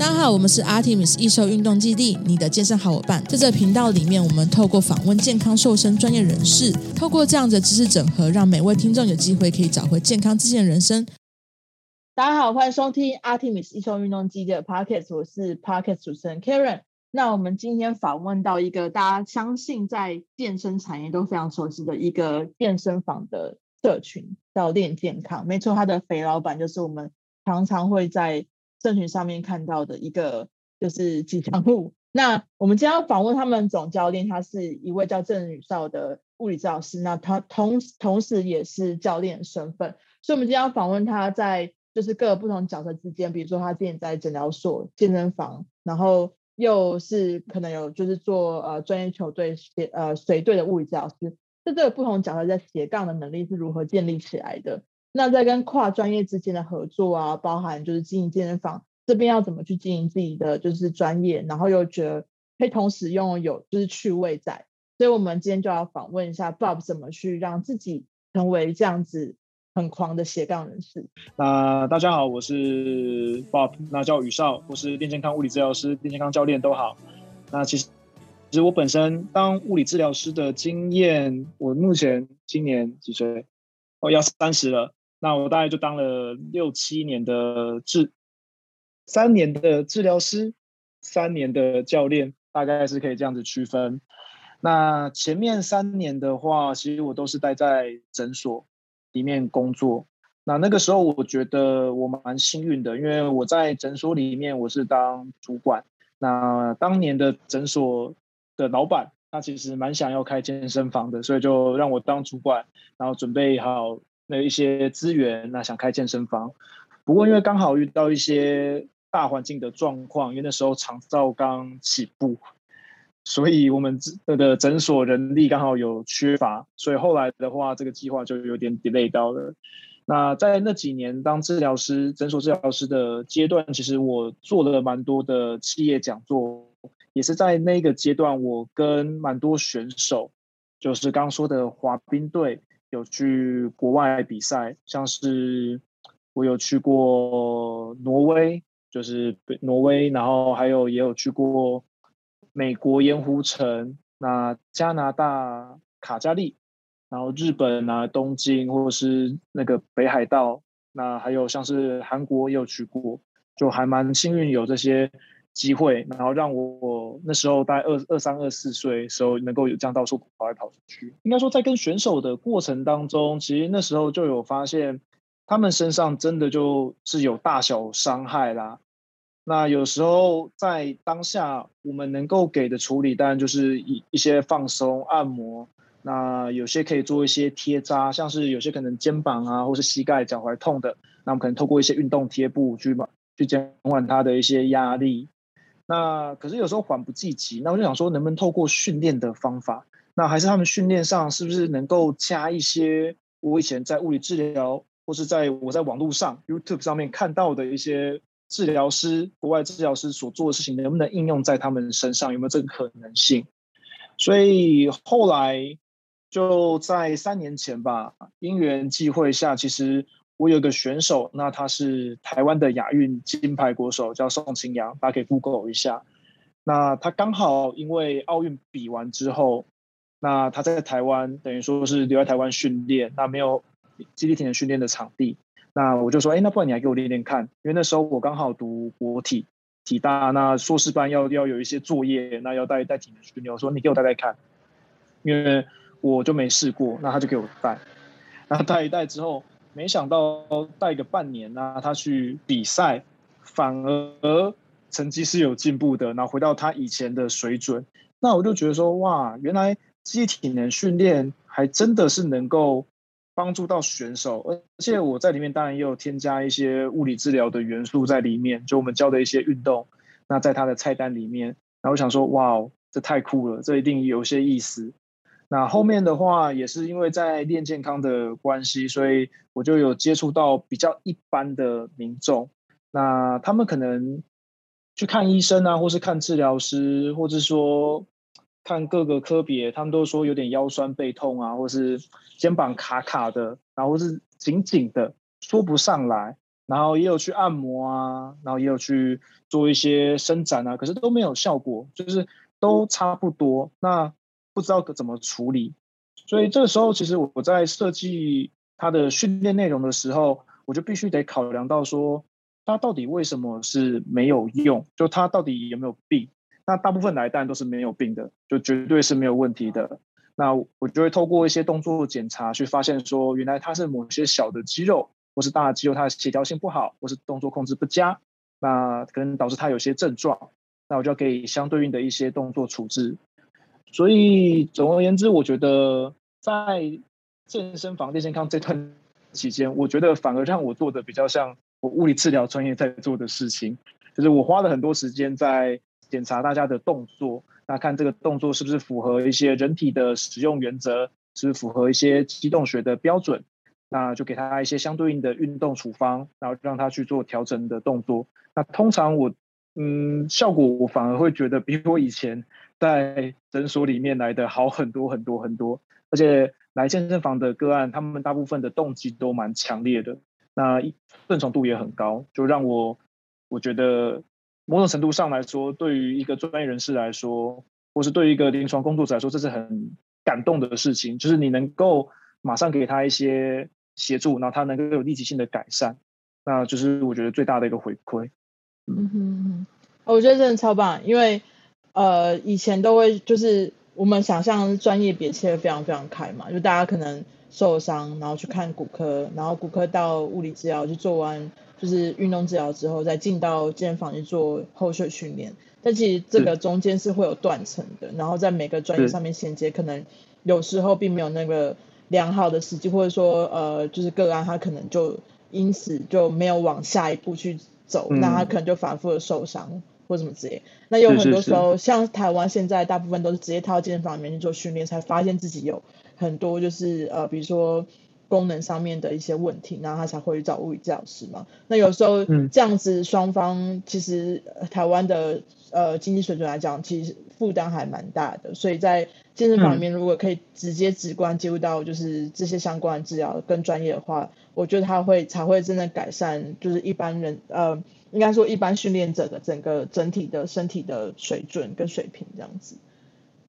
大家好，我们是 Artemis 易瘦运动基地，你的健身好伙伴。在这频道里面，我们透过访问健康瘦身专业人士，透过这样的知识整合，让每位听众有机会可以找回健康自信人生。大家好，欢迎收听 Artemis 易瘦运动基地的 Podcast，我是 Podcast 主持人 Karen。那我们今天访问到一个大家相信在健身产业都非常熟悉的一个健身房的社群，叫练健康。没错，他的肥老板就是我们常常会在社群上面看到的一个就是吉祥物。那我们今天要访问他们总教练，他是一位叫郑宇少的物理治疗师。那他同同时也是教练身份，所以我们今天要访问他在就是各个不同角色之间，比如说他之前在诊疗所、健身房，然后又是可能有就是做呃专业球队协呃随队的物理治疗师。这这个不同角色在斜杠的能力是如何建立起来的？那在跟跨专业之间的合作啊，包含就是经营健身房这边要怎么去经营自己的就是专业，然后又觉得可以同时拥有就是趣味在，所以我们今天就要访问一下 Bob 怎么去让自己成为这样子很狂的斜杠人士。那大家好，我是 Bob，那叫宇少，我是练健康物理治疗师、练健康教练都好。那其实其实我本身当物理治疗师的经验，我目前今年几岁？哦，要三十了。那我大概就当了六七年的治，三年的治疗师，三年的教练，大概是可以这样子区分。那前面三年的话，其实我都是待在诊所里面工作。那那个时候，我觉得我蛮幸运的，因为我在诊所里面我是当主管。那当年的诊所的老板，他其实蛮想要开健身房的，所以就让我当主管，然后准备好。那一些资源，那想开健身房，不过因为刚好遇到一些大环境的状况，因为那时候长照刚起步，所以我们这个诊所人力刚好有缺乏，所以后来的话，这个计划就有点 delay 到了。那在那几年当治疗师、诊所治疗师的阶段，其实我做了蛮多的企业讲座，也是在那个阶段，我跟蛮多选手，就是刚说的滑冰队。有去国外比赛，像是我有去过挪威，就是挪威，然后还有也有去过美国盐湖城，那加拿大卡加利，然后日本啊东京，或者是那个北海道，那还有像是韩国也有去过，就还蛮幸运有这些。机会，然后让我，那时候大概二二三二四岁的时候，能够有这样到处跑来跑去。应该说，在跟选手的过程当中，其实那时候就有发现，他们身上真的就是有大小伤害啦。那有时候在当下，我们能够给的处理，当然就是一一些放松按摩。那有些可以做一些贴扎，像是有些可能肩膀啊，或是膝盖、脚踝痛的，那我们可能透过一些运动贴布去去减缓他的一些压力。那可是有时候缓不济急，那我就想说，能不能透过训练的方法，那还是他们训练上是不是能够加一些我以前在物理治疗，或是在我在网络上 YouTube 上面看到的一些治疗师、国外治疗师所做的事情，能不能应用在他们身上？有没有这个可能性？所以后来就在三年前吧，因缘际会下，其实。我有个选手，那他是台湾的亚运金牌国手，叫宋清扬，大家可以 Google 一下。那他刚好因为奥运比完之后，那他在台湾等于说是留在台湾训练，那没有基地体能训练的场地。那我就说，哎，那不然你来给我练练看，因为那时候我刚好读国体体大，那硕士班要要有一些作业，那要带带体能训练。我说你给我带带看，因为我就没试过，那他就给我带，然后带一带之后。没想到带个半年呢、啊，他去比赛，反而成绩是有进步的，然后回到他以前的水准。那我就觉得说，哇，原来机体能训练还真的是能够帮助到选手，而且我在里面当然也有添加一些物理治疗的元素在里面，就我们教的一些运动，那在他的菜单里面。然后我想说，哇，这太酷了，这一定有些意思。那后面的话也是因为在练健康的关系，所以我就有接触到比较一般的民众。那他们可能去看医生啊，或是看治疗师，或是说看各个科别，他们都说有点腰酸背痛啊，或是肩膀卡卡的，然后是紧紧的说不上来。然后也有去按摩啊，然后也有去做一些伸展啊，可是都没有效果，就是都差不多。那不知道怎么处理，所以这个时候其实我在设计他的训练内容的时候，我就必须得考量到说，他到底为什么是没有用？就他到底有没有病？那大部分来蛋都是没有病的，就绝对是没有问题的。那我就会透过一些动作检查，去发现说，原来它是某些小的肌肉，或是大的肌肉，它的协调性不好，或是动作控制不佳，那可能导致他有些症状。那我就要给相对应的一些动作处置。所以总而言之，我觉得在健身房练健康这段 期间，我觉得反而让我做的比较像我物理治疗专业在做的事情，就是我花了很多时间在检查大家的动作。那看这个动作是不是符合一些人体的使用原则，是符合一些机动学的标准？那就给他一些相对应的运动处方，然后让他去做调整的动作。那通常我，嗯，效果我反而会觉得比我以前在诊所里面来的好很多很多很多。而且来健身房的个案，他们大部分的动机都蛮强烈的，那一顺从度也很高，就让我我觉得。某种程度上来说，对于一个专业人士来说，或是对于一个临床工作者来说，这是很感动的事情。就是你能够马上给他一些协助，然后他能够有立即性的改善，那就是我觉得最大的一个回馈。嗯哼哼，我觉得真的超棒，因为呃，以前都会就是我们想象专业别切的非常非常开嘛，就大家可能受伤，然后去看骨科，然后骨科到物理治疗去做完。就是运动治疗之后，再进到健身房去做后续训练。但其实这个中间是会有断层的，然后在每个专业上面衔接，可能有时候并没有那个良好的时机，或者说呃，就是个案他可能就因此就没有往下一步去走，嗯、那他可能就反复的受伤或什么之类。那有很多时候，是是是像台湾现在大部分都是直接到健身房里面去做训练，才发现自己有很多就是呃，比如说。功能上面的一些问题，然后他才会去找物理治疗师嘛。那有时候这样子，双方其实台湾的呃经济水准来讲，其实负担还蛮大的。所以在健身房里面，如果可以直接直观接触到就是这些相关的治疗跟专业的话，我觉得他会才会真的改善，就是一般人呃，应该说一般训练者的整个整体的身体的水准跟水平这样子。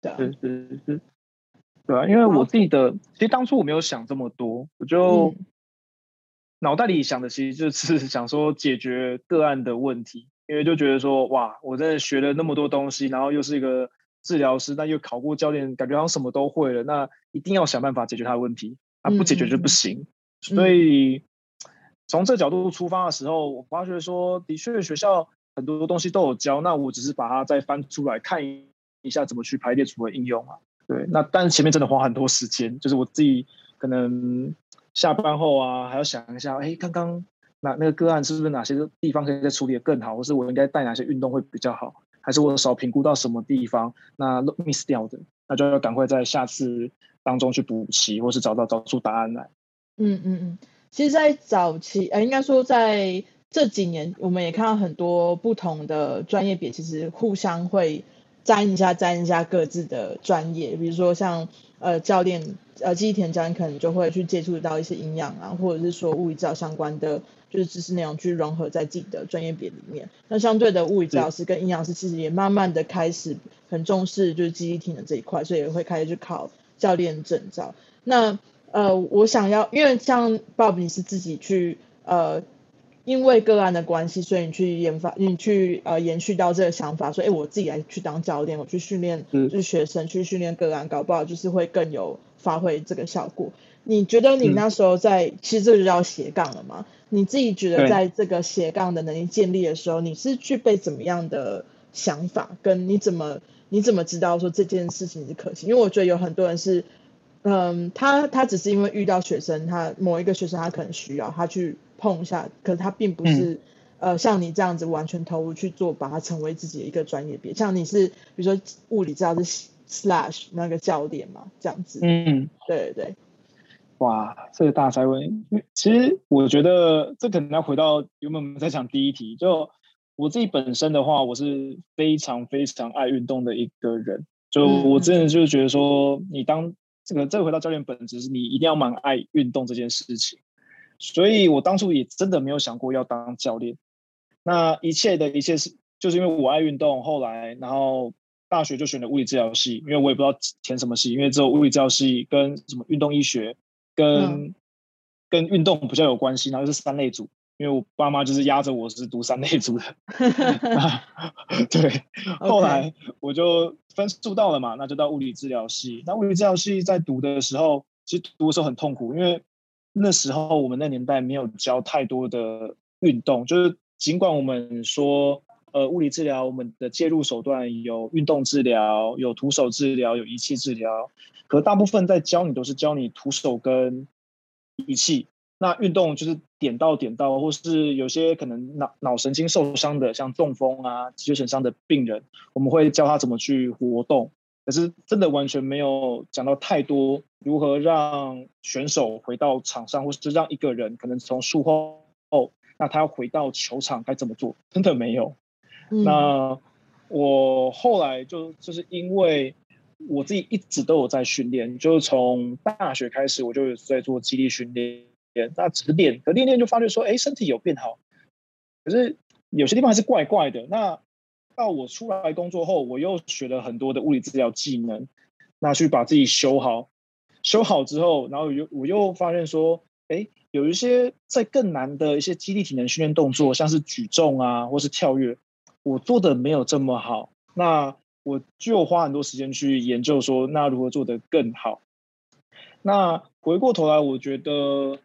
对啊。是是是。对啊，因为我自己的，其实当初我没有想这么多，我就脑袋里想的其实就是 想说解决个案的问题，因为就觉得说哇，我在学了那么多东西，然后又是一个治疗师，那又考过教练，感觉好像什么都会了，那一定要想办法解决他的问题，啊，不解决就不行。所以从这角度出发的时候，我发觉说，的确学校很多东西都有教，那我只是把它再翻出来看一下，怎么去排列组合应用啊。对，那但是前面真的花很多时间，就是我自己可能下班后啊，还要想一下，哎，刚刚那那个个案是不是哪些地方可以再处理得更好，或是我应该带哪些运动会比较好，还是我少评估到什么地方，那 miss 掉的，那就要赶快在下次当中去补齐，或是找到找出答案来。嗯嗯嗯，其实，在早期，呃，应该说在这几年，我们也看到很多不同的专业别，其实互相会。沾一下，沾一下各自的专业，比如说像呃教练，呃记忆体教练可能就会去接触到一些营养啊，或者是说物理治疗相关的，就是知识内容去融合在自己的专业别里面。那相对的，物理治疗师跟营养师其实也慢慢的开始很重视就是记忆体的这一块，所以也会开始去考教练证照。那呃我想要，因为像 Bob 你是自己去呃。因为个案的关系，所以你去研发，你去呃延续到这个想法，说，哎，我自己来去当教练，我去训练就是学生，去训练个案，搞不好就是会更有发挥这个效果。你觉得你那时候在，嗯、其实这就叫斜杠了吗？你自己觉得在这个斜杠的能力建立的时候，你是具备怎么样的想法？跟你怎么你怎么知道说这件事情是可行？因为我觉得有很多人是，嗯，他他只是因为遇到学生，他某一个学生他可能需要他去。碰一下，可是他并不是、嗯、呃像你这样子完全投入去做，把它成为自己的一个专业别。像你是比如说物理治疗是 slash 那个教练嘛，这样子。嗯，对对对。哇，这个大哉问，其实我觉得这可能要回到原本我们在讲第一题，就我自己本身的话，我是非常非常爱运动的一个人。就我真的就是觉得说，你当这个这个回到教练本质是你一定要蛮爱运动这件事情。所以我当初也真的没有想过要当教练。那一切的一切是就是因为我爱运动，后来然后大学就选了物理治疗系，因为我也不知道填什么系，因为只有物理治疗系跟什么运动医学跟、嗯、跟运动比较有关系，然后是三类组。因为我爸妈就是压着我是读三类组的 对，后来我就分数到了嘛，那就到物理治疗系。那物理治疗系在读的时候，其实读的时候很痛苦，因为那时候我们那年代没有教太多的运动，就是尽管我们说，呃，物理治疗我们的介入手段有运动治疗、有徒手治疗、有仪器治疗，可大部分在教你都是教你徒手跟仪器。那运动就是点到点到，或是有些可能脑脑神经受伤的，像中风啊、脊髓损伤的病人，我们会教他怎么去活动。可是真的完全没有讲到太多如何让选手回到场上，或是让一个人可能从术后，那他要回到球场该怎么做，真的没有。嗯、那我后来就就是因为我自己一直都有在训练，就是从大学开始我就有在做肌力训练。那只是练，可练练就发觉说，哎，身体有变好，可是有些地方还是怪怪的。那到我出来工作后，我又学了很多的物理治疗技能，那去把自己修好。修好之后，然后又我又发现说，哎，有一些在更难的一些肌力体能训练动作，像是举重啊，或是跳跃，我做的没有这么好。那我就花很多时间去研究说，那如何做得更好？那回过头来，我觉得。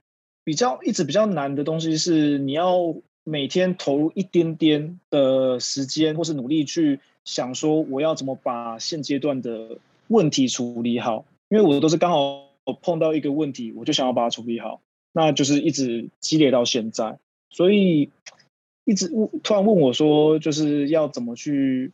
比较一直比较难的东西是，你要每天投入一点点的时间或是努力去想说，我要怎么把现阶段的问题处理好。因为我都是刚好碰到一个问题，我就想要把它处理好，那就是一直积累到现在。所以一直突然问我说，就是要怎么去，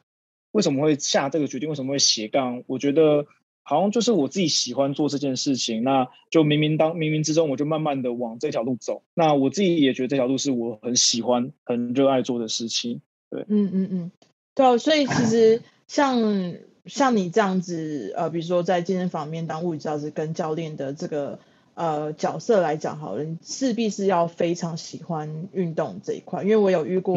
为什么会下这个决定？为什么会斜杠？我觉得。好像就是我自己喜欢做这件事情，那就冥冥当冥冥之中，我就慢慢的往这条路走。那我自己也觉得这条路是我很喜欢、很热爱做的事情。对，嗯嗯嗯，对啊。所以其实 像像你这样子，呃，比如说在健身房里面当物理教师跟教练的这个呃角色来讲，好了，你势必是要非常喜欢运动这一块。因为我有遇过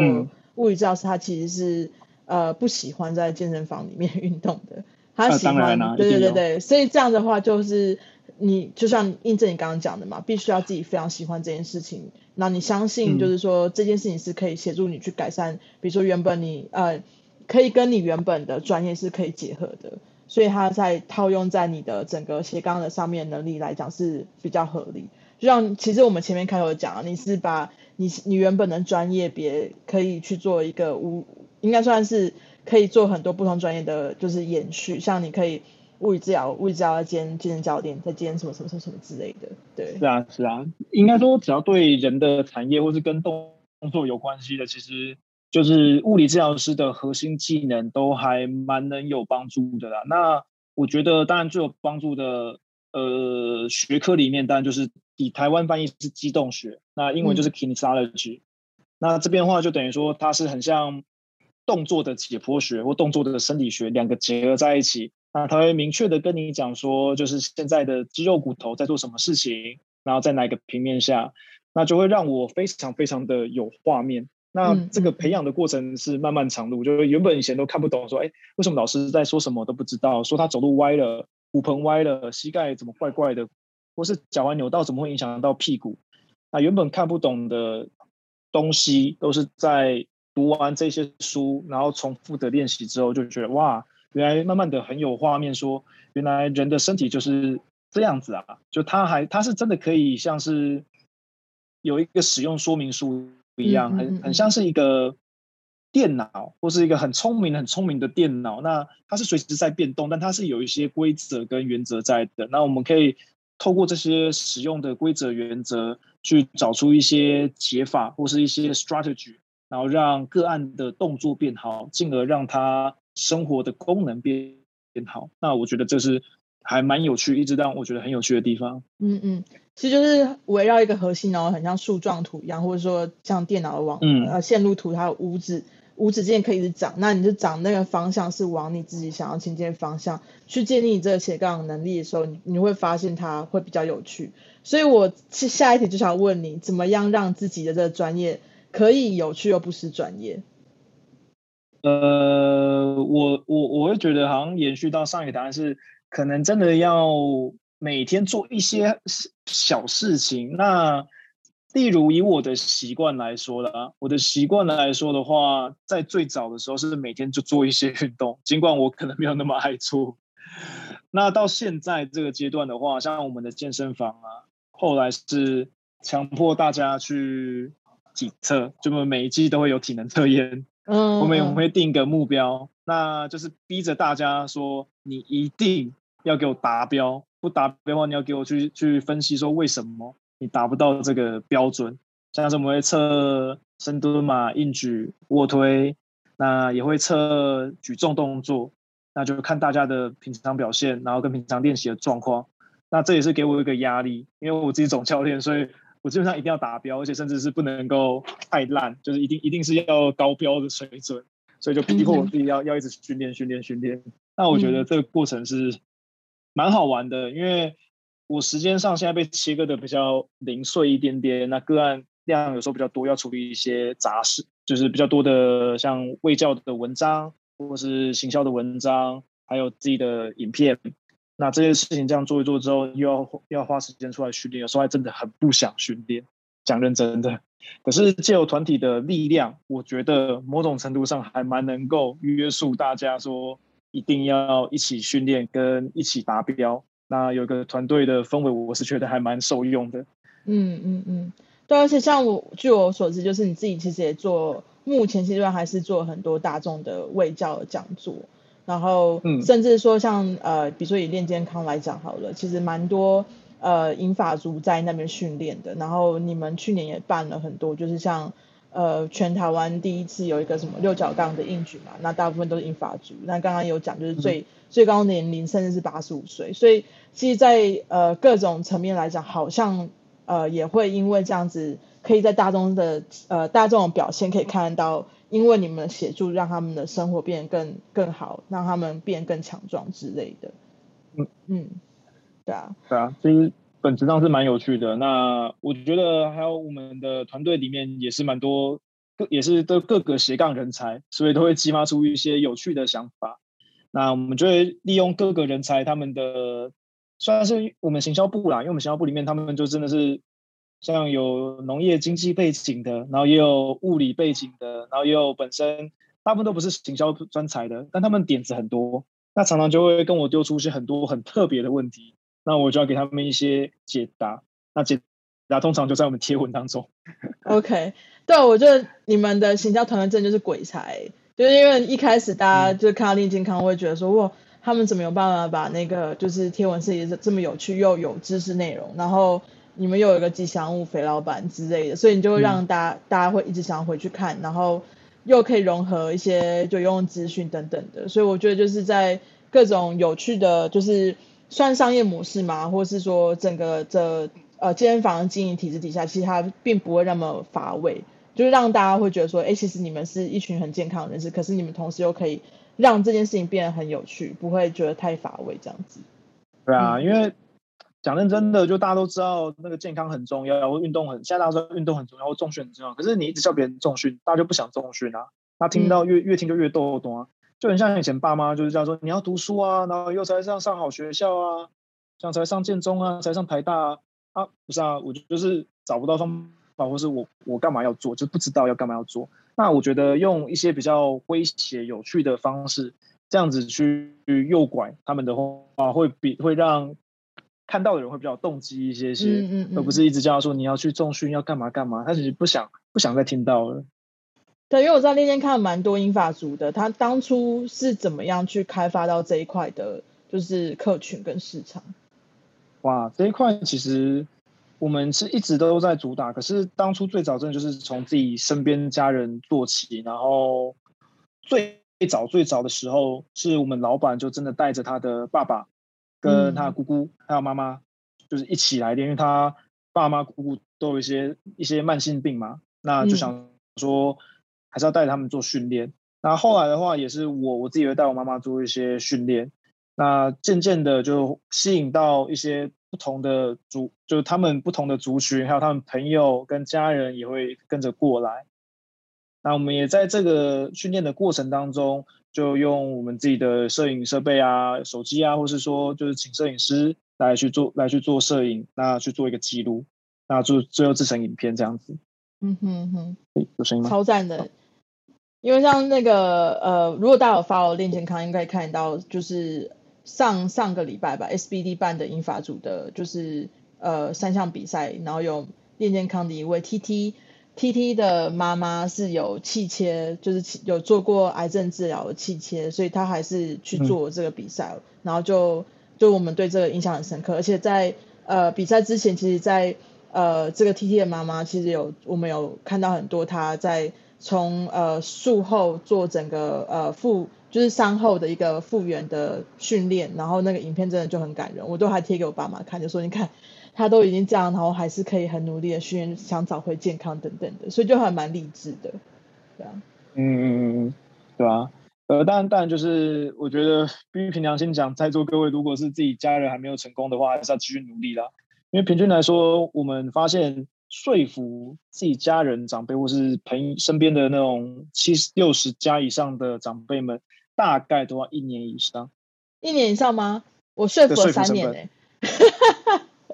物理教师，他其实是呃不喜欢在健身房里面运动的。他喜欢，啊、对对对对，所以这样的话就是你就像印证你刚刚讲的嘛，必须要自己非常喜欢这件事情，那你相信就是说、嗯、这件事情是可以协助你去改善，比如说原本你呃可以跟你原本的专业是可以结合的，所以他在套用在你的整个斜杠的上面能力来讲是比较合理。就像其实我们前面开头讲，你是把你你原本的专业别可以去做一个无应该算是。可以做很多不同专业的，就是延续，像你可以物理治疗、物理治疗兼健身教练，再兼什么什么什么什么之类的。对，是啊，是啊，应该说只要对人的产业或是跟动作有关系的，其实就是物理治疗师的核心技能都还蛮能有帮助的啦。那我觉得，当然最有帮助的，呃，学科里面当然就是以台湾翻译是机动学，那英文就是 kinesiology。嗯。那这边的话，就等于说它是很像。动作的解剖学或动作的生理学两个结合在一起，那他会明确的跟你讲说，就是现在的肌肉骨头在做什么事情，然后在哪个平面下，那就会让我非常非常的有画面。那这个培养的过程是漫漫长路，就是原本以前都看不懂，说，哎，为什么老师在说什么都不知道，说他走路歪了，骨盆歪了，膝盖怎么怪怪的，或是脚踝扭到怎么会影响到屁股？那原本看不懂的东西，都是在。读完这些书，然后重复的练习之后，就觉得哇，原来慢慢的很有画面说，说原来人的身体就是这样子啊，就他还他是真的可以像是有一个使用说明书一样，很很像是一个电脑，或是一个很聪明很聪明的电脑。那它是随时在变动，但它是有一些规则跟原则在的。那我们可以透过这些使用的规则原则，去找出一些解法或是一些 strategy。然后让个案的动作变好，进而让他生活的功能变变好。那我觉得这是还蛮有趣，一直让我觉得很有趣的地方。嗯嗯，其实就是围绕一个核心，然后很像树状图一样，或者说像电脑的网、嗯、呃线路图，它有五指无止境可以一直长，那你就长那个方向是往你自己想要前进的方向去建立你这个斜杠能力的时候，你你会发现它会比较有趣。所以我下一题就想问你，怎么样让自己的这个专业可以有趣又不失专业？呃，我我我会觉得好像延续到上一个答案是，可能真的要每天做一些小事情，那。例如以我的习惯来说啦，我的习惯来说的话，在最早的时候是每天就做一些运动，尽管我可能没有那么爱做。那到现在这个阶段的话，像我们的健身房啊，后来是强迫大家去体测，就我们每一季都会有体能测验。嗯，我们我们会定一个目标，那就是逼着大家说，你一定要给我达标，不达标的话，你要给我去去分析说为什么。你达不到这个标准，像是我们会测深蹲嘛、硬举、卧推，那也会测举重动作，那就看大家的平常表现，然后跟平常练习的状况。那这也是给我一个压力，因为我自己总教练，所以我基本上一定要达标，而且甚至是不能够太烂，就是一定一定是要高标的水准，所以就逼迫我自己要要一直训练、训练、训练。那我觉得这个过程是蛮好玩的，因为。我时间上现在被切割的比较零碎一点点，那个案量有时候比较多，要处理一些杂事，就是比较多的像卫教的文章，或是行销的文章，还有自己的影片。那这些事情这样做一做之后，又要又要花时间出来训练，有时候还真的很不想训练，讲认真的。可是借由团体的力量，我觉得某种程度上还蛮能够约束大家，说一定要一起训练跟一起达标。那有个团队的氛围，我是觉得还蛮受用的。嗯嗯嗯，对，而且像我据我所知，就是你自己其实也做，目前阶段还是做很多大众的卫教讲座，然后甚至说像呃，比如说以练健康来讲好了，其实蛮多呃英法族在那边训练的，然后你们去年也办了很多，就是像。呃，全台湾第一次有一个什么六角杠的硬举嘛，那大部分都是英法族。那刚刚有讲，就是最、嗯、最高年龄甚至是八十五岁，所以其实在，在呃各种层面来讲，好像呃也会因为这样子，可以在大众的呃大众表现可以看到，因为你们的协助，让他们的生活变得更更好，让他们变更强壮之类的。嗯嗯，对啊，对啊，其实。本质上是蛮有趣的。那我觉得还有我们的团队里面也是蛮多，各也是都各个斜杠人才，所以都会激发出一些有趣的想法。那我们就会利用各个人才他们的，算是我们行销部啦，因为我们行销部里面他们就真的是像有农业经济背景的，然后也有物理背景的，然后也有本身大部分都不是行销专才的，但他们点子很多，那常常就会跟我丢出一些很多很特别的问题。那我就要给他们一些解答，那解答通常就在我们贴文当中。OK，对，我觉得你们的行销团队真的就是鬼才，就是因为一开始大家就看到练健康，会觉得说、嗯、哇，他们怎么有办法把那个就是贴文设计的这么有趣又有知识内容，然后你们又有一个吉祥物肥老板之类的，所以你就会让大家、嗯、大家会一直想要回去看，然后又可以融合一些就用资讯等等的，所以我觉得就是在各种有趣的，就是。算商业模式嘛？或是说整个这呃健身房的经营体制底下，其实它并不会那么乏味，就是让大家会觉得说，哎，其实你们是一群很健康的人士，可是你们同时又可以让这件事情变得很有趣，不会觉得太乏味这样子。对啊，因为讲认真的，就大家都知道那个健康很重要，然后运动很，现在大家说运动很重要，或重训很重要，可是你一直叫别人重训，大家就不想重训啊，那听到越、嗯、越听就越逗懂啊。就很像以前爸妈就是这样说，你要读书啊，然后以后才上上好学校啊，这样才上建中啊，才上台大啊，啊不是啊，我就是找不到方法，或是我我干嘛要做，就不知道要干嘛要做。那我觉得用一些比较诙谐有趣的方式，这样子去诱拐他们的话，会比会让看到的人会比较动机一些些，嗯嗯嗯，而不是一直叫他说你要去重训要干嘛干嘛，他其实不想不想再听到了。对，因为我在那天看了蛮多英法族的，他当初是怎么样去开发到这一块的，就是客群跟市场。哇，这一块其实我们是一直都在主打，可是当初最早真的就是从自己身边家人做起，然后最早最早的时候，是我们老板就真的带着他的爸爸跟他姑姑还有妈妈，就是一起来的，因为他爸妈姑姑都有一些一些慢性病嘛，那就想说。还是要带他们做训练。那后来的话，也是我我自己会带我妈妈做一些训练。那渐渐的就吸引到一些不同的族，就是他们不同的族群，还有他们朋友跟家人也会跟着过来。那我们也在这个训练的过程当中，就用我们自己的摄影设备啊、手机啊，或是说就是请摄影师来去做来去做摄影，那去做一个记录，那就最后制成影片这样子。嗯哼哼，有声音吗？超赞的。因为像那个呃，如果大家有 follow 练健康，应该看到就是上上个礼拜吧，SBD 办的英法组的，就是呃三项比赛，然后有练健康的一位 TT，TT 的妈妈是有气切，就是有做过癌症治疗的气切，所以她还是去做这个比赛，嗯、然后就就我们对这个印象很深刻，而且在呃比赛之前，其实在呃这个 TT 的妈妈其实有我们有看到很多她在。从呃术后做整个呃复就是伤后的一个复原的训练，然后那个影片真的就很感人，我都还贴给我爸妈看，就说你看他都已经这样，然后还是可以很努力的训练，想找回健康等等的，所以就还蛮励志的，对啊，嗯嗯嗯嗯，对啊，呃，当然当然就是我觉得必须凭良心讲，在座各位如果是自己家人还没有成功的话，还是要继续努力啦，因为平均来说，我们发现。说服自己家人、长辈或是朋友身边的那种七十六十加以上的长辈们，大概都要一年以上。一年以上吗？我说服了三年呢、欸。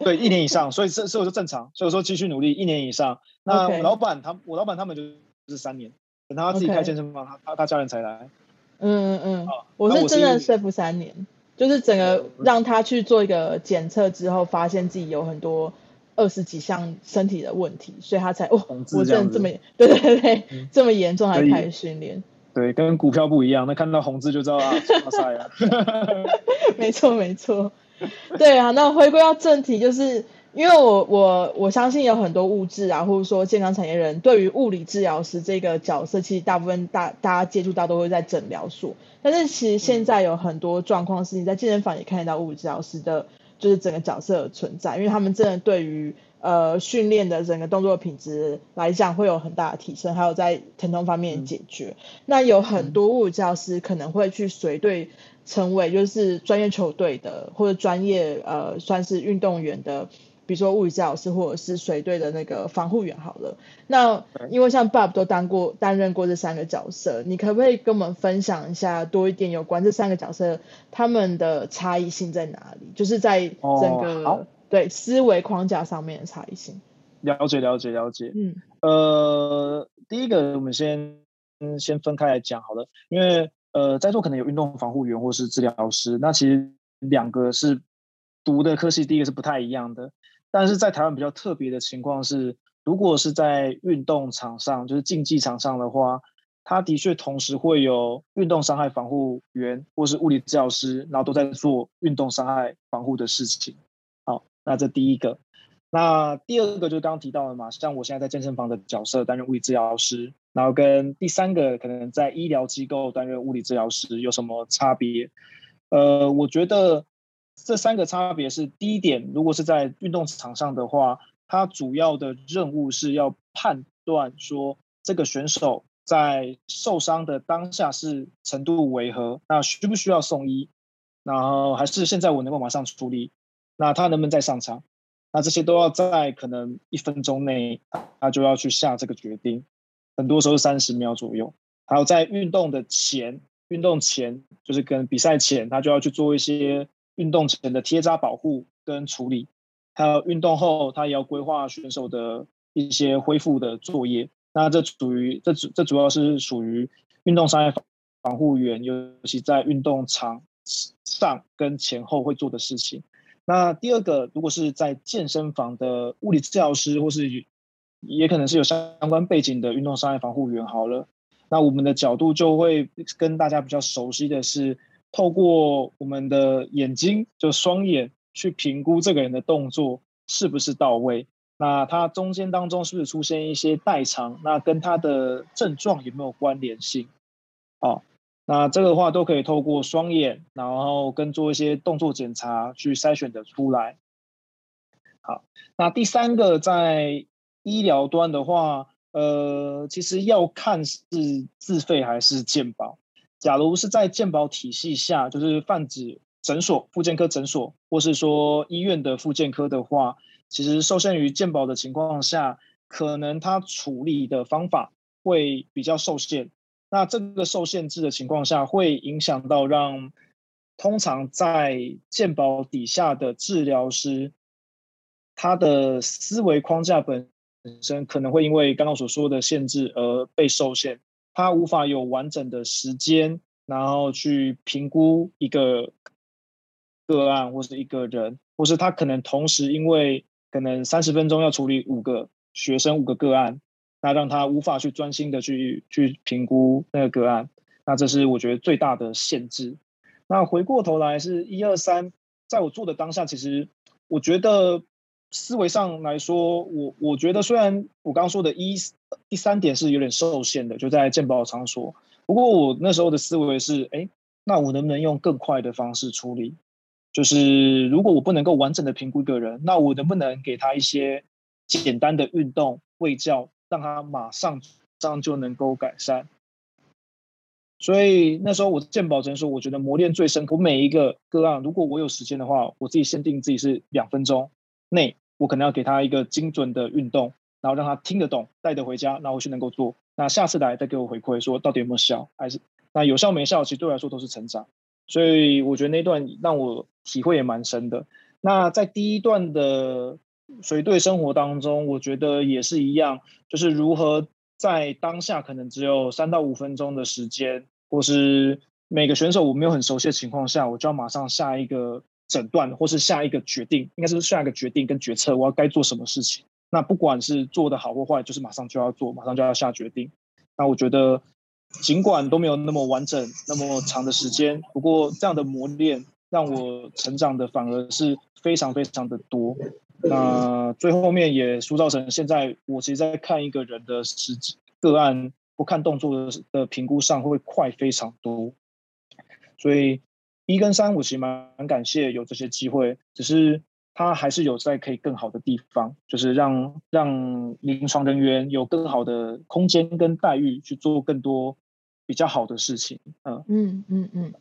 对，一年以上，所以这所以说正常。所以说继续努力，一年以上。那我老板他，我老板他们就是三年，等他自己开健身房，他他他家人才来。嗯嗯嗯，我是真的说服三年，就是整个让他去做一个检测之后，发现自己有很多。二十几项身体的问题，所以他才哦，我真的这么对对对，嗯、这么严重还开始训练。对，跟股票不一样，那看到红字就知道啊，哇塞啊！没错没错，对啊。那回归到正题，就是因为我我我相信有很多物质啊，或者说健康产业人，对于物理治疗师这个角色，其实大部分大大家接触到都会在诊疗所，但是其实现在有很多状况是你在健身房也看得到物理治疗师的。就是整个角色的存在，因为他们真的对于呃训练的整个动作品质来讲会有很大的提升，还有在疼痛方面解决。嗯、那有很多物理治疗师可能会去随队成为就是专业球队的或者专业呃算是运动员的。比如说物理治疗师或者是水队的那个防护员好了，那因为像 Bob 都当过担任过这三个角色，你可不可以跟我们分享一下多一点有关这三个角色他们的差异性在哪里？就是在整个、哦、对思维框架上面的差异性。了解了解了解，嗯，呃，第一个我们先先分开来讲好了，因为呃在座可能有运动防护员或是治疗师，那其实两个是读的科系，第一个是不太一样的。但是在台湾比较特别的情况是，如果是在运动场上，就是竞技场上的话，他的确同时会有运动伤害防护员或是物理治疗师，然后都在做运动伤害防护的事情。好，那这第一个。那第二个就刚刚提到的嘛，像我现在在健身房的角色担任物理治疗师，然后跟第三个可能在医疗机构担任物理治疗师有什么差别？呃，我觉得。这三个差别是：第一点，如果是在运动场上的话，他主要的任务是要判断说这个选手在受伤的当下是程度为何，那需不需要送医，然后还是现在我能够马上处理，那他能不能再上场？那这些都要在可能一分钟内，他就要去下这个决定，很多时候三十秒左右。还有在运动的前，运动前就是跟比赛前，他就要去做一些。运动前的贴扎保护跟处理，还有运动后，他也要规划选手的一些恢复的作业。那这属于这主这主要是属于运动伤害防护员，尤其在运动场上跟前后会做的事情。那第二个，如果是在健身房的物理治疗师，或是也可能是有相关背景的运动伤害防护员，好了，那我们的角度就会跟大家比较熟悉的是。透过我们的眼睛，就双眼去评估这个人的动作是不是到位，那他中间当中是不是出现一些代偿，那跟他的症状有没有关联性？好，那这个的话都可以透过双眼，然后跟做一些动作检查去筛选的出来。好，那第三个在医疗端的话，呃，其实要看是自费还是健保。假如是在健保体系下，就是泛指诊所、复健科诊所，或是说医院的复健科的话，其实受限于健保的情况下，可能它处理的方法会比较受限。那这个受限制的情况下，会影响到让通常在健保底下的治疗师，他的思维框架本本身可能会因为刚刚所说的限制而被受限，他无法有完整的时间，然后去评估一个个案或是一个人，或是他可能同时因为可能三十分钟要处理五个学生五个个案，那让他无法去专心的去去评估那个个案，那这是我觉得最大的限制。那回过头来是一二三，在我做的当下，其实我觉得。思维上来说，我我觉得虽然我刚刚说的一第三点是有点受限的，就在健保场所。不过我那时候的思维是，哎，那我能不能用更快的方式处理？就是如果我不能够完整的评估一个人，那我能不能给他一些简单的运动喂教，让他马上这样就能够改善？所以那时候我健保诊所，我觉得磨练最深。我每一个个案，如果我有时间的话，我自己限定自己是两分钟内。我可能要给他一个精准的运动，然后让他听得懂，带得回家，然后去能够做。那下次来再给我回馈，说到底有没有效，还是那有效没效，其实对我来说都是成长。所以我觉得那段让我体会也蛮深的。那在第一段的随队生活当中，我觉得也是一样，就是如何在当下可能只有三到五分钟的时间，或是每个选手我没有很熟悉的情况下，我就要马上下一个。诊断或是下一个决定，应该是下一个决定跟决策，我要该做什么事情。那不管是做的好或坏，就是马上就要做，马上就要下决定。那我觉得，尽管都没有那么完整、那么长的时间，不过这样的磨练让我成长的反而是非常非常的多。那最后面也塑造成现在，我其实在看一个人的实际个案或看动作的的评估上会快非常多，所以。一跟三，我其实蛮感谢有这些机会，只是他还是有在可以更好的地方，就是让让临床人员有更好的空间跟待遇去做更多比较好的事情。嗯嗯嗯嗯，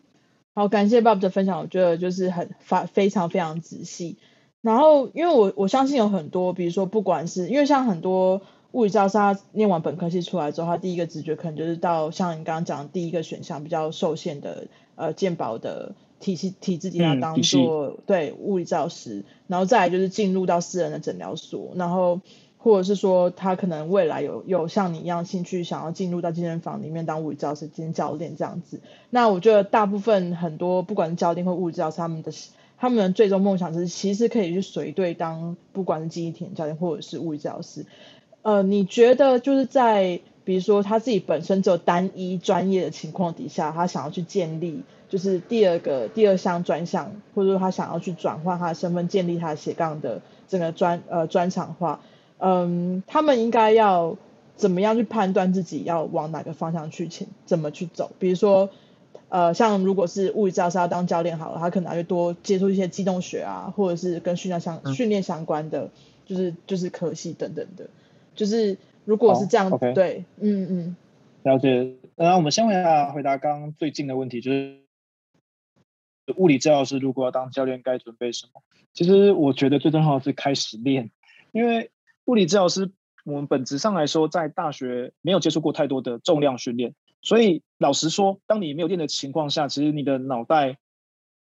好，感谢 Bob 的分享，我觉得就是很发非常非常仔细。然后，因为我我相信有很多，比如说不管是因为像很多物理治疗师，他念完本科系出来之后，他第一个直觉可能就是到像你刚刚讲的第一个选项比较受限的。呃，健保的体系体制底下当做、嗯、对物理治疗师，然后再来就是进入到私人的诊疗所，然后或者是说他可能未来有有像你一样兴趣想要进入到健身房里面当物理治疗师兼教练这样子。那我觉得大部分很多不管是教练或物理治疗师，他们的他们的最终梦想就是其实可以去随队当不管是记忆体教练或者是物理治疗师。呃，你觉得就是在比如说他自己本身只有单一专业的情况底下，他想要去建立就是第二个第二项专项，或者说他想要去转换他的身份，建立他的斜杠的整个专呃专长化，嗯，他们应该要怎么样去判断自己要往哪个方向去前怎么去走？比如说呃，像如果是物理教师要当教练好了，他可能要多接触一些机动学啊，或者是跟训练相训练相关的，就是就是科系等等的，就是。如果是这样，oh, okay. 对，嗯嗯，了解。那我们先回答回答刚刚最近的问题，就是物理治疗师如果要当教练，该准备什么？其实我觉得最重要的是开始练，因为物理治疗师我们本质上来说，在大学没有接触过太多的重量训练，所以老实说，当你没有练的情况下，其实你的脑袋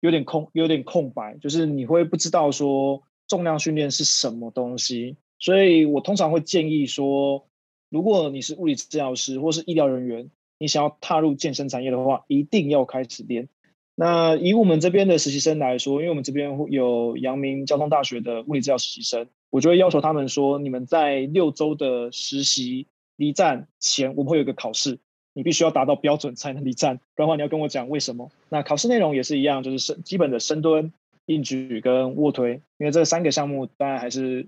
有点空，有点空白，就是你会不知道说重量训练是什么东西。所以我通常会建议说，如果你是物理治疗师或是医疗人员，你想要踏入健身产业的话，一定要开始练。那以我们这边的实习生来说，因为我们这边有阳明交通大学的物理治疗实习生，我就会要求他们说，你们在六周的实习离站前，我们会有一个考试，你必须要达到标准才能离站，不然的话你要跟我讲为什么。那考试内容也是一样，就是深基本的深蹲、硬举跟卧推，因为这三个项目当然还是。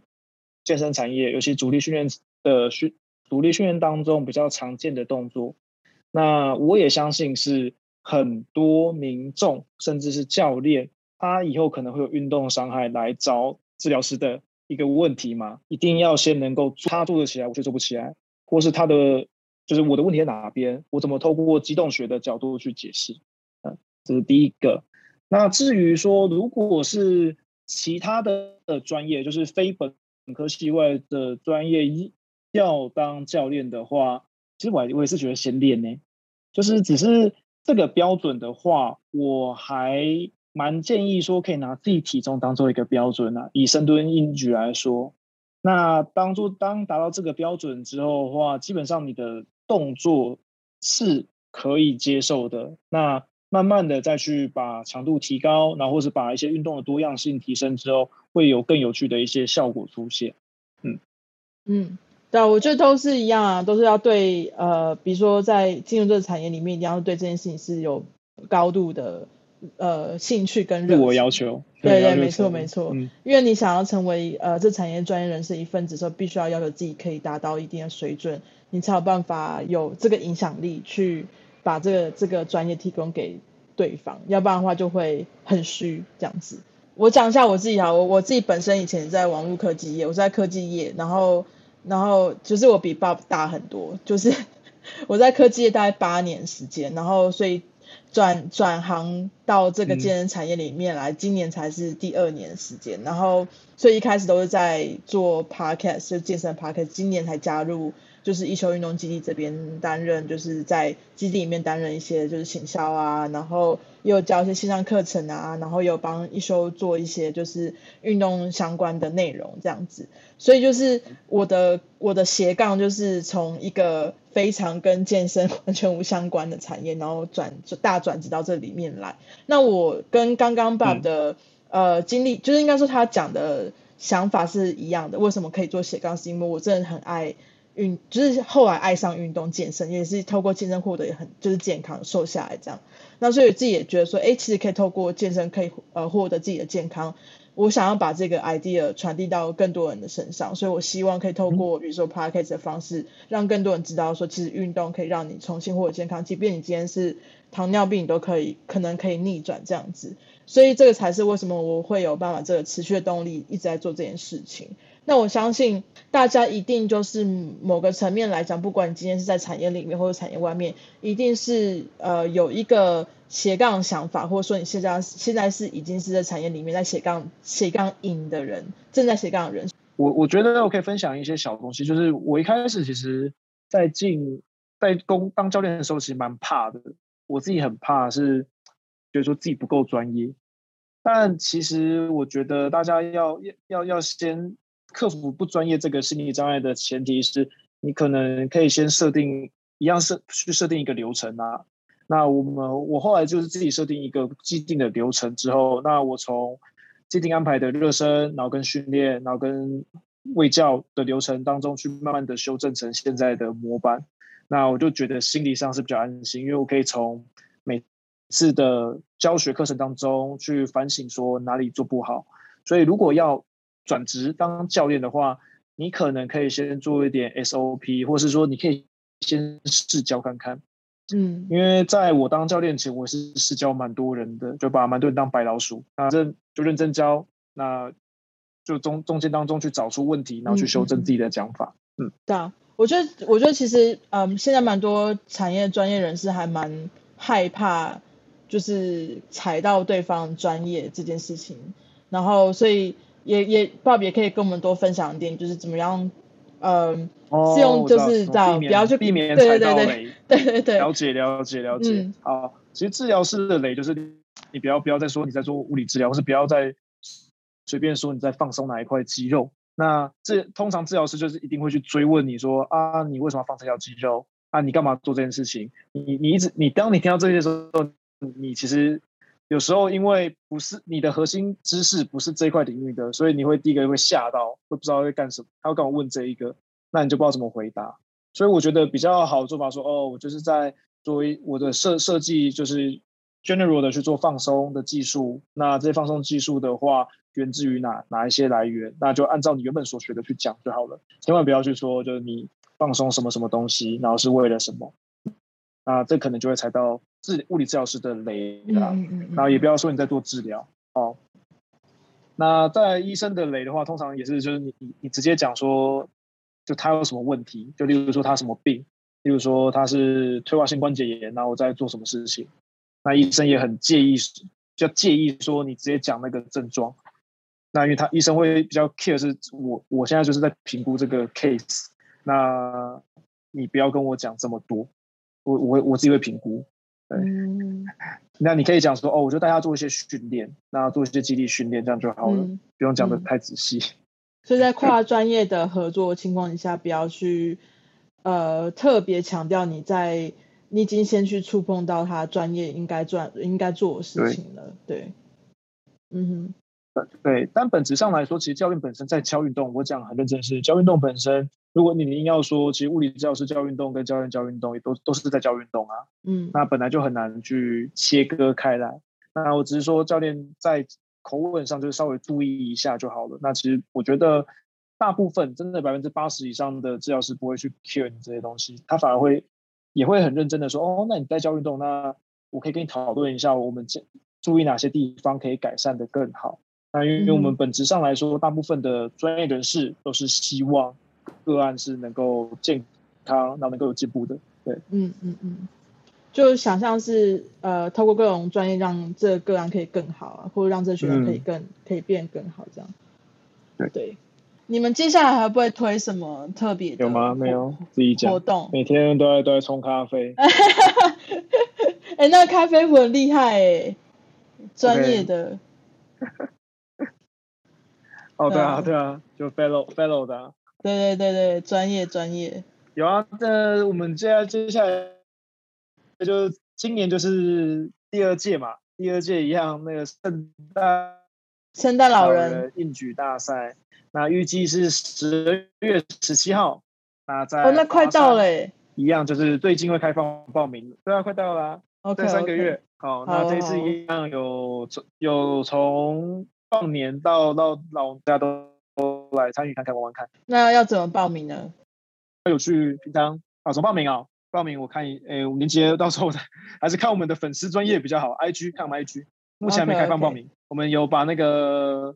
健身产业，尤其主力训练的训，主力训练当中比较常见的动作，那我也相信是很多民众甚至是教练，他以后可能会有运动伤害来找治疗师的一个问题嘛，一定要先能够他做得起来，我却做不起来。或是他的就是我的问题在哪边，我怎么透过机动学的角度去解释？嗯，这是第一个。那至于说，如果是其他的专业，就是非本本科系外的专业要当教练的话，其实我我也是觉得先练呢。就是只是这个标准的话，我还蛮建议说可以拿自己体重当做一个标准啊。以深蹲硬举来说，那当做当达到这个标准之后的话，基本上你的动作是可以接受的。那慢慢的再去把强度提高，然后或是把一些运动的多样性提升之后，会有更有趣的一些效果出现。嗯嗯，对，我觉得都是一样啊，都是要对呃，比如说在进入这个产业里面，一定要对这件事情是有高度的呃兴趣跟自我要求。对对，没错没错。嗯，因为你想要成为呃这产业专业人士一份子的时候，必须要要求自己可以达到一定的水准，你才有办法有这个影响力去。把这个这个专业提供给对方，要不然的话就会很虚这样子。我讲一下我自己哈，我我自己本身以前在网络科技业，我是在科技业，然后然后就是我比 Bob 大很多，就是 我在科技业大概八年时间，然后所以转转行到这个健身产业里面来，嗯、今年才是第二年时间，然后所以一开始都是在做 Podcast，就健身 Podcast，今年才加入。就是一休运动基地这边担任，就是在基地里面担任一些就是行销啊，然后也有教一些线上课程啊，然后有帮一休做一些就是运动相关的内容这样子。所以就是我的我的斜杠就是从一个非常跟健身完全无相关的产业，然后转就大转职到这里面来。那我跟刚刚 Bob 的、嗯、呃经历，就是应该说他讲的想法是一样的。为什么可以做斜杠？是因为我真的很爱。运就是后来爱上运动健身，也是透过健身获得也很就是健康瘦下来这样。那所以自己也觉得说，哎，其实可以透过健身可以呃获得自己的健康。我想要把这个 idea 传递到更多人的身上，所以我希望可以透过比如说 podcast 的方式，让更多人知道说，其实运动可以让你重新获得健康，即便你今天是糖尿病，你都可以可能可以逆转这样子。所以这个才是为什么我会有办法这个持续的动力一直在做这件事情。那我相信大家一定就是某个层面来讲，不管你今天是在产业里面或者产业外面，一定是呃有一个斜杠想法，或者说你现在现在是已经是在产业里面在斜杠斜杠赢的人，正在斜杠的人。我我觉得我可以分享一些小东西，就是我一开始其实在进在工当教练的时候，其实蛮怕的，我自己很怕是觉得说自己不够专业，但其实我觉得大家要要要要先。克服不专业这个心理障碍的前提是你可能可以先设定一样设去设定一个流程啊。那我们我后来就是自己设定一个既定的流程之后，那我从既定安排的热身，然后跟训练，然后跟卫教的流程当中去慢慢的修正成现在的模板。那我就觉得心理上是比较安心，因为我可以从每次的教学课程当中去反省说哪里做不好。所以如果要转职当教练的话，你可能可以先做一点 SOP，或是说你可以先试教看看。嗯，因为在我当教练前，我是试教蛮多人的，就把蛮多人当白老鼠，那认就认真教，那就中中间当中去找出问题，然后去修正自己的讲法。嗯，嗯对啊，我觉得我觉得其实嗯，现在蛮多产业专业人士还蛮害怕，就是踩到对方专业这件事情，然后所以。也也，Bob 也可以跟我们多分享一点，就是怎么样，嗯、呃，是用就是这样，不要去避免踩到雷，对对对，对对 对，了解了解了解。嗯、好，其实治疗师的雷就是你不要不要再说你在做物理治疗，或是不要再随便说你在放松哪一块肌肉。那这通常治疗师就是一定会去追问你说啊，你为什么要放这条肌肉？啊，你干嘛做这件事情？你你一直你当你听到这些的时候，你其实。有时候因为不是你的核心知识不是这一块领域的，所以你会第一个会吓到，会不知道会干什么。他会跟我问这一个，那你就不知道怎么回答。所以我觉得比较好的做法说，哦，我就是在作为我的设设计，就是 general 的去做放松的技术。那这些放松技术的话，源自于哪哪一些来源？那就按照你原本所学的去讲就好了。千万不要去说，就是你放松什么什么东西，然后是为了什么。那这可能就会踩到治物理治疗师的雷啦。嗯嗯嗯，然后也不要说你在做治疗哦。那在医生的雷的话，通常也是就是你你你直接讲说，就他有什么问题，就例如说他什么病，例如说他是退化性关节炎，然后我在做什么事情，那医生也很介意，就介意说你直接讲那个症状。那因为他医生会比较 care 是我我现在就是在评估这个 case，那你不要跟我讲这么多，我我我自己会评估。对，嗯、那你可以讲说哦，我就带他做一些训练，那做一些基地训练，这样就好了，嗯、不用讲的太仔细。所以在跨专业的合作情况下，不要去呃特别强调你在你已经先去触碰到他专业应该做应该做的事情了。对，对嗯哼，对，但本质上来说，其实教练本身在教运动，我讲很认真是教运动本身。如果你硬要说，其实物理治疗师教运动跟教练教运动也都都是在教运动啊，嗯，那本来就很难去切割开来。那我只是说，教练在口吻上就是稍微注意一下就好了。那其实我觉得，大部分真的百分之八十以上的治疗师不会去 care 你这些东西，他反而会也会很认真的说，哦，那你在教运动，那我可以跟你讨论一下，我们注意哪些地方可以改善的更好。那因为我们本质上来说，大部分的专业人士都是希望。个案是能够健康，然后能够有进步的，对，嗯嗯嗯，就想象是呃，透过各种专业让这个个案可以更好啊，或者让这学员可以更、嗯、可以变更好，这样。对对，你们接下来还不会推什么特别的？有吗？没有，自己讲。活动每天都在都在冲咖啡。哎、欸，那个咖啡壶很厉害哎、欸，专业的。哦，对啊，对啊，就 fellow fellow 的、啊。对对对对，专业专业。有啊，那我们接下接下来，就今年就是第二届嘛，第二届一样那个圣诞圣诞老人应举大赛，那预计是十月十七号，那在哦，那快到了，一样就是最近会开放报名，对啊，快到了、啊，这、okay, 三个月.好，那这次一样有从有从放年到到老人家都。都来参与看看玩玩看。那要怎么报名呢？有去平常啊？怎么报名啊？报名我看一，哎，年节到时候还是看我们的粉丝专业比较好。IG 看我们 IG，目前还没开放报名。Okay, okay. 我们有把那个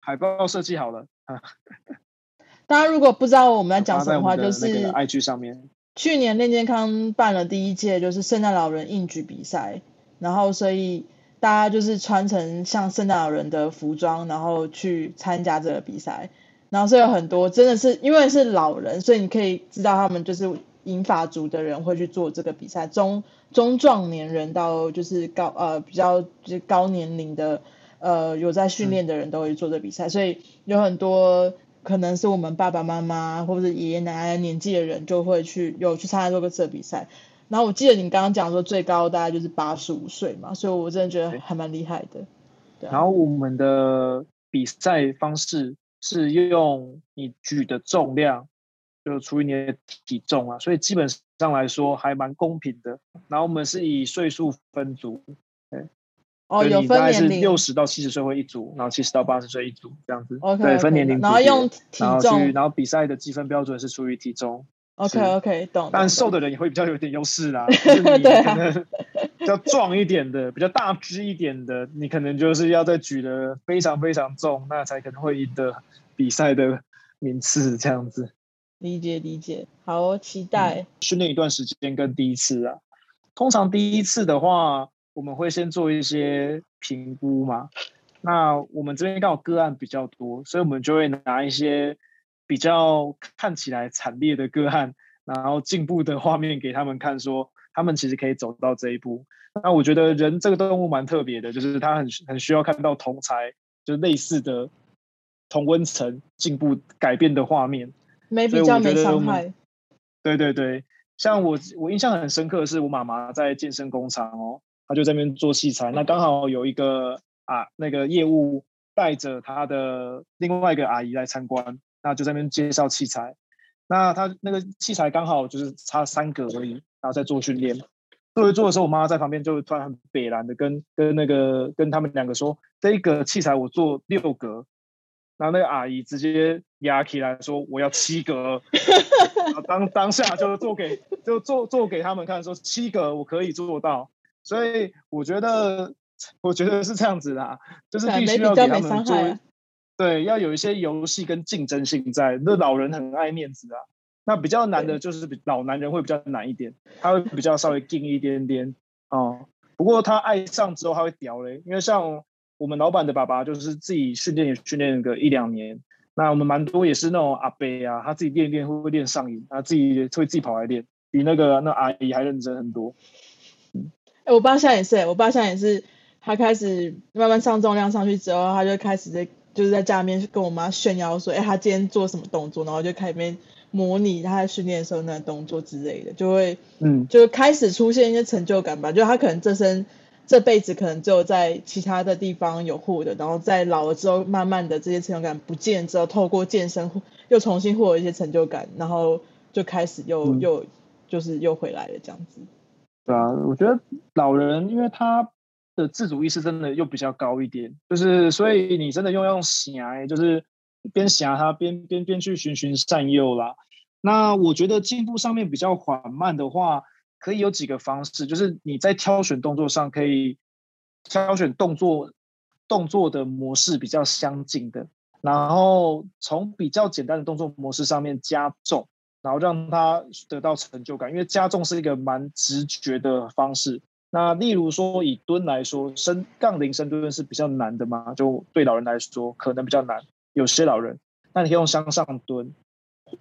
海报设计好了。大家如果不知道我们在讲什么话，就是 IG 上面。去年练健康办了第一届，就是圣诞老人应举比赛，然后所以。大家就是穿成像圣诞老人的服装，然后去参加这个比赛，然后是有很多真的是因为是老人，所以你可以知道他们就是银发族的人会去做这个比赛，中中壮年人到就是高呃比较就是高年龄的呃有在训练的人都会做这个比赛，嗯，所以有很多可能是我们爸爸妈妈或者是爷爷奶奶年纪的人就会去有去参加这个这个比赛。然后我记得你刚刚讲说最高大概就是八十五岁嘛，所以我真的觉得还蛮厉害的。对。然后我们的比赛方式是用你举的重量就除以你的体重啊，所以基本上来说还蛮公平的。然后我们是以岁数分组，对。哦，有分年龄。是六十到七十岁会一组，然后七十到八十岁一组这样子。OK。对，分年龄。然后用体重，然后比赛的积分标准是除以体重。OK OK，懂。但瘦的人也会比较有点优势啦，就是你可能比较壮一点的，比较大只一点的，你可能就是要再举得非常非常重，那才可能会赢得比赛的名次这样子。理解理解，好期待。训练一段时间跟第一次啊，通常第一次的话，我们会先做一些评估嘛。那我们这边刚好个案比较多，所以我们就会拿一些。比较看起来惨烈的个案，然后进步的画面给他们看，说他们其实可以走到这一步。那我觉得人这个动物蛮特别的，就是他很很需要看到同才，就是类似的同温层进步改变的画面。没比较没伤害。对对对，像我我印象很深刻的是我妈妈在健身工厂哦，她就在那边做器材，那刚好有一个啊那个业务带着他的另外一个阿姨来参观。那就在那边介绍器材，那他那个器材刚好就是差三格而已，然后在做训练。做一做的时候，我妈妈在旁边就突然很北然的跟跟那个跟他们两个说：“这一个器材我做六格。”然后那个阿姨直接压起来说：“我要七格。”当当下就做给就做做给他们看，说七格我可以做到。所以我觉得我觉得是这样子的，就是必须要给他们做。对，要有一些游戏跟竞争性在。那老人很爱面子啊，那比较难的就是老男人会比较难一点，他会比较稍微硬一点点哦、嗯。不过他爱上之后他会屌嘞，因为像我们老板的爸爸就是自己训练也训练个一两年，那我们蛮多也是那种阿伯啊，他自己练练会不会练上瘾，他自己会自己跑来练，比那个那阿姨还认真很多。嗯，哎，我爸现在也是，我爸现在也是，他开始慢慢上重量上去之后，他就开始在。就是在家里面跟我妈炫耀说，哎、欸，他今天做什么动作，然后就开始模拟他在训练的时候那个动作之类的，就会，嗯，就开始出现一些成就感吧。就他可能这身这辈子可能只有在其他的地方有获得，然后在老了之后，慢慢的这些成就感不见之后，透过健身又重新获得一些成就感，然后就开始又、嗯、又就是又回来了这样子。对啊，我觉得老人因为他。的自主意识真的又比较高一点，就是所以你真的用用想，就是边想他边边边去循循善诱啦。那我觉得进步上面比较缓慢的话，可以有几个方式，就是你在挑选动作上可以挑选动作动作的模式比较相近的，然后从比较简单的动作模式上面加重，然后让他得到成就感，因为加重是一个蛮直觉的方式。那例如说以蹲来说，深杠铃深蹲是比较难的嘛？就对老人来说可能比较难。有些老人，那你可以用向上蹲，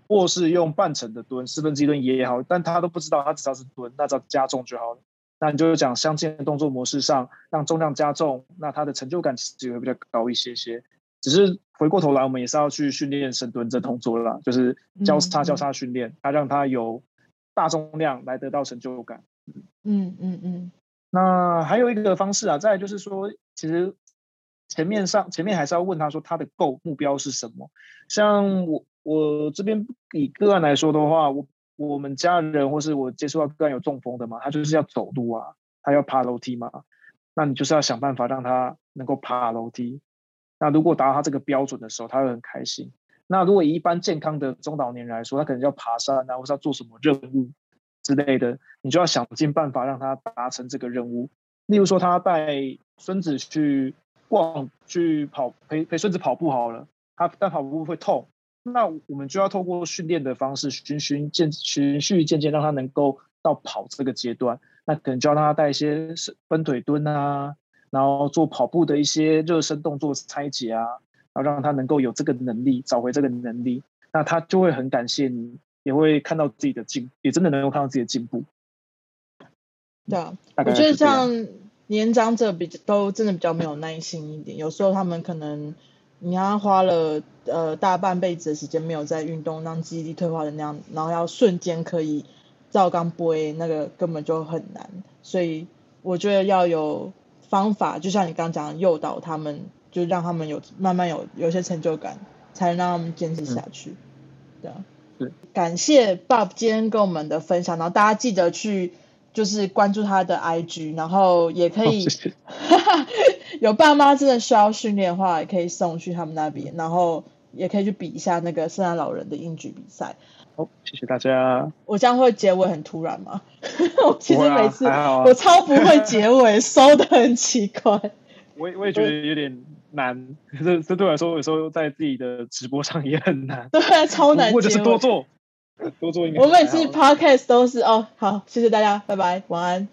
或是用半程的蹲，四分之一蹲也好，但他都不知道，他只知道是蹲，那只要加重就好了。那你就讲相近的动作模式上，让重量加重，那他的成就感其实会比较高一些些。只是回过头来，我们也是要去训练深蹲这动作啦，就是交叉交叉训练，他让他有大重量来得到成就感。嗯嗯嗯，那还有一个方式啊，再来就是说，其实前面上前面还是要问他说他的 g o 目标是什么。像我我这边以个案来说的话，我我们家人或是我接触到个案有中风的嘛，他就是要走路啊，他要爬楼梯嘛，那你就是要想办法让他能够爬楼梯。那如果达到他这个标准的时候，他会很开心。那如果以一般健康的中老年人来说，他可能要爬山啊，或是要做什么任务。之类的，你就要想尽办法让他达成这个任务。例如说，他带孙子去逛、去跑，陪陪孙子跑步好了。他但跑步会痛，那我们就要透过训练的方式，循循渐循序渐进，让他能够到跑这个阶段。那可能就要让他带一些分腿蹲啊，然后做跑步的一些热身动作拆解啊，然后让他能够有这个能力，找回这个能力。那他就会很感谢你。也会看到自己的进，也真的能够看到自己的进步。对啊，我觉得像年长者比较都真的比较没有耐心一点，有时候他们可能你要花了呃大半辈子的时间没有在运动，让记忆力退化的那样，然后要瞬间可以照刚播，那个根本就很难。所以我觉得要有方法，就像你刚刚讲的，诱导他们，就让他们有慢慢有有些成就感，才能让他们坚持下去。嗯、对啊。感谢 Bob 今天跟我们的分享，然后大家记得去就是关注他的 IG，然后也可以，有爸妈真的需要训练的话，也可以送去他们那边，然后也可以去比一下那个圣诞老人的应举比赛。好，谢谢大家。我这样会结尾很突然吗？我其实每次、啊啊、我超不会结尾，收的很奇怪。我我也觉得有点。难，这这对我来说，有时候在自己的直播上也很难。对，超难。或者是多做，我每次 podcast 都是哦，好，谢谢大家，拜拜，晚安。